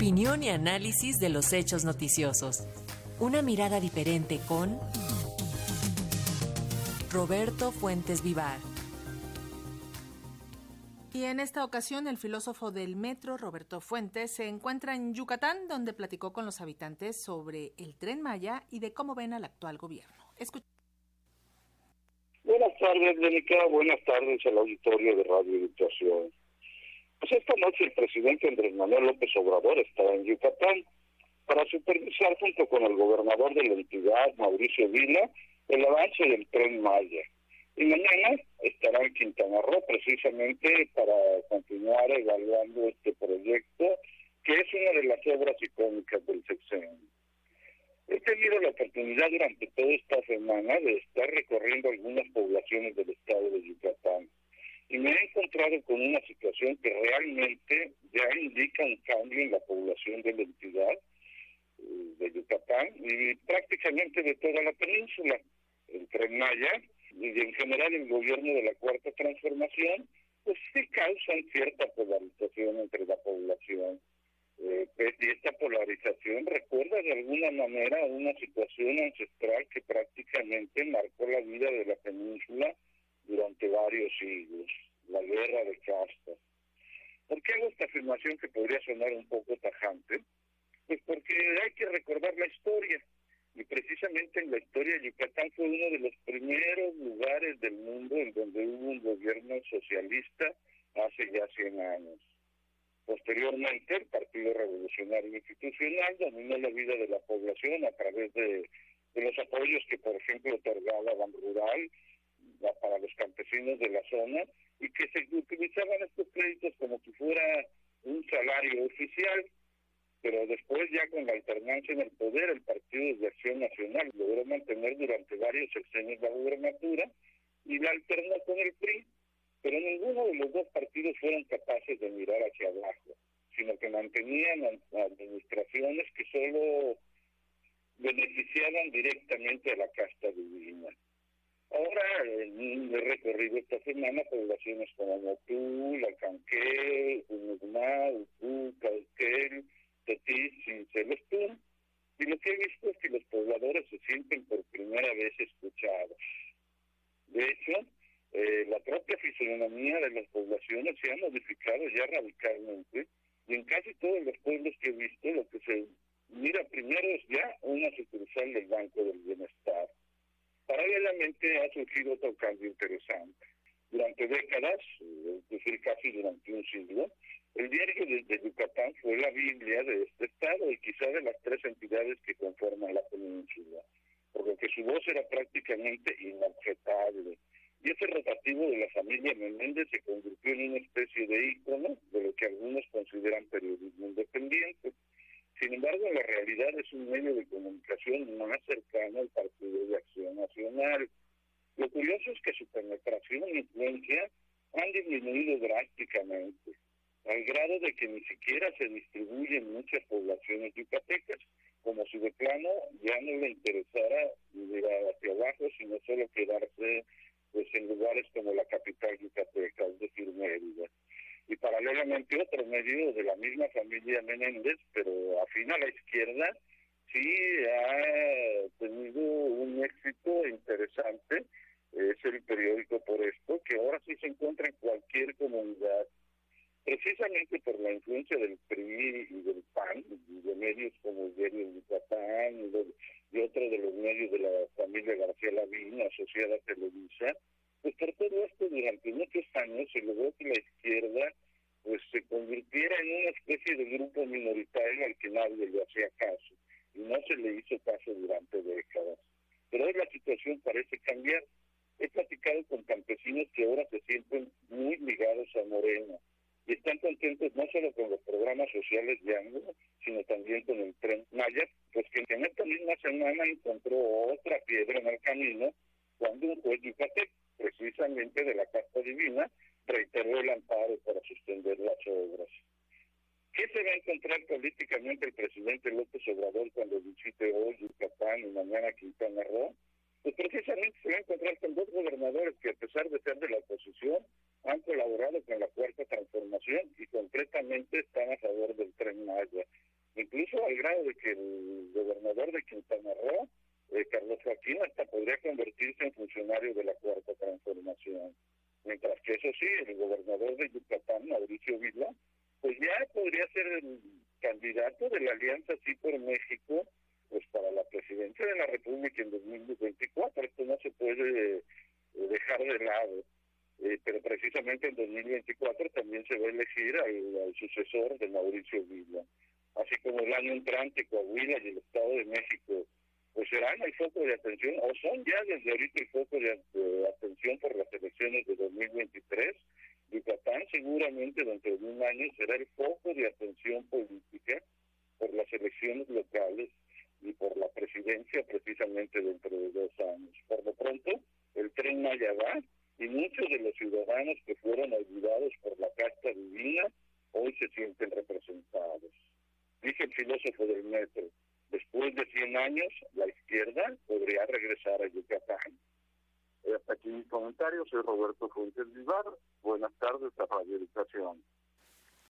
Opinión y análisis de los hechos noticiosos. Una mirada diferente con Roberto Fuentes Vivar. Y en esta ocasión el filósofo del metro, Roberto Fuentes, se encuentra en Yucatán, donde platicó con los habitantes sobre el tren Maya y de cómo ven al actual gobierno. Buenas tardes, Mónica. Buenas tardes al auditorio de Radio Educación. Pues esta noche el presidente Andrés Manuel López Obrador estará en Yucatán para supervisar junto con el gobernador de la entidad, Mauricio Vila, el avance del tren Maya. Y mañana estará en Quintana Roo precisamente para continuar evaluando este proyecto, que es una de las obras icónicas del sexenio. He tenido la oportunidad durante toda esta semana de estar recorriendo algunas poblaciones del estado de Yucatán y me he encontrado con una situación que realmente ya indica un cambio en la población de la entidad eh, de Yucatán y prácticamente de toda la península. El Tren Maya y en general el gobierno de la Cuarta Transformación, pues sí causan cierta polarización entre la población. Eh, y esta polarización recuerda de alguna manera una situación ancestral que prácticamente marcó la vida de la península siglos, la guerra de castas. ¿Por qué hago esta afirmación que podría sonar un poco tajante? Pues porque hay que recordar la historia. Y precisamente en la historia de Yucatán fue uno de los primeros lugares del mundo en donde hubo un gobierno socialista hace ya 100 años. Posteriormente, el Partido Revolucionario Institucional dominó la vida de la población a través de, de los apoyos que, por ejemplo, otorgaba Ban Rural para los campesinos de la zona y que se utilizaban estos créditos como si fuera un salario oficial, pero después ya con la alternancia en el poder, el Partido de Acción Nacional logró mantener durante varios sexenios la gubernatura y la alternó con el PRI, pero ninguno de los dos partidos fueron capaces de mirar hacia abajo, sino que mantenían administraciones que solo beneficiaban directamente a la casta divina. Ahora he recorrido esta semana poblaciones como Motul, Alcanqué, Unugma, Ucú, Cauquel, Tetis y Celestún, y lo que he visto es que los pobladores se sienten por primera vez escuchados. De hecho, eh, la propia fisonomía de las poblaciones se ha modificado ya radicalmente, y en casi todos los pueblos que he visto lo que se mira primero es ya una sucursal del Banco del Bienestar Paralelamente ha surgido otro cambio interesante. Durante décadas, es decir, casi durante un siglo, el diario de, Yucatán fue la Biblia de este Estado y quizá de las tres entidades que conforman la península, por lo que su voz era prácticamente inobjetable. Y ese rotativo de la familia Menéndez se convirtió en una especie de ícono de lo que algunos consideran periodismo independiente. Sin embargo, la realidad es un medio de comunicación más cercano al Partido de Acción Nacional. Lo curioso es que su penetración e influencia han disminuido drásticamente, al grado de que ni siquiera se distribuye en muchas poblaciones yucatecas, como si de plano ya no le interesara mirar hacia abajo, sino solo quedarse pues en lugares como la capital yucateca, es decir, Mérida y paralelamente otro medio de la misma familia Menéndez, pero afín a la izquierda, sí ha tenido un éxito interesante, es el periódico por esto, que ahora sí se encuentra en cualquier comunidad, precisamente por la influencia del PRI y del PAN, y de medios como el diario Yucatán y, y otro de los medios de la familia García Lavín, asociada a Televisa, pues por todo esto durante muchos años se logró que la izquierda pues se convirtiera en una especie de grupo minoritario al que nadie le hacía caso y no se le hizo caso durante décadas. Pero hoy la situación parece cambiar. He platicado con campesinos que ahora se sienten muy ligados a Morena y están contentos no solo con los programas sociales de ángulo, sino también con el tren Maya, pues que en esta misma semana encontró otra piedra en el camino cuando un juez yucateco precisamente de la Carta Divina, reiteró el amparo para suspender las obras. ¿Qué se va a encontrar políticamente el presidente López Obrador cuando visite hoy Yucatán y mañana Quintana Roo? Pues precisamente se va a encontrar con dos gobernadores que a pesar de ser de la oposición han colaborado con la cuarta transformación y concretamente están a favor del tren Maya. incluso al grado de que el gobernador de Quintana Roo, eh, Carlos Joaquín, hasta podría convertirse en funcionario de la Cuarta Transformación. Mientras que eso sí, el gobernador de Yucatán, Mauricio Vila, pues ya podría ser el candidato de la Alianza Sí por México pues para la presidencia de la República en 2024. Esto no se puede eh, dejar de lado. Eh, pero precisamente en 2024 también se va a elegir al, sucesor de Mauricio Vila. Así como el año entrante Coahuila y el Estado de México pues serán el foco de atención, o son ya desde ahorita el foco de, atención por las elecciones de 2023. Yucatán seguramente dentro de un año será el foco de atención política por las elecciones locales y por la presidencia precisamente dentro de dos años. Por lo pronto, el tren Maya va y muchos de los ciudadanos que fueron olvidados por la casta divina hoy se sienten representados. Dice el filósofo del metro, después de 100 años, la izquierda podría regresar a Yucatán. Hasta aquí mi comentario, soy Roberto Fuentes Vivar. Buenas tardes a Radio Educación.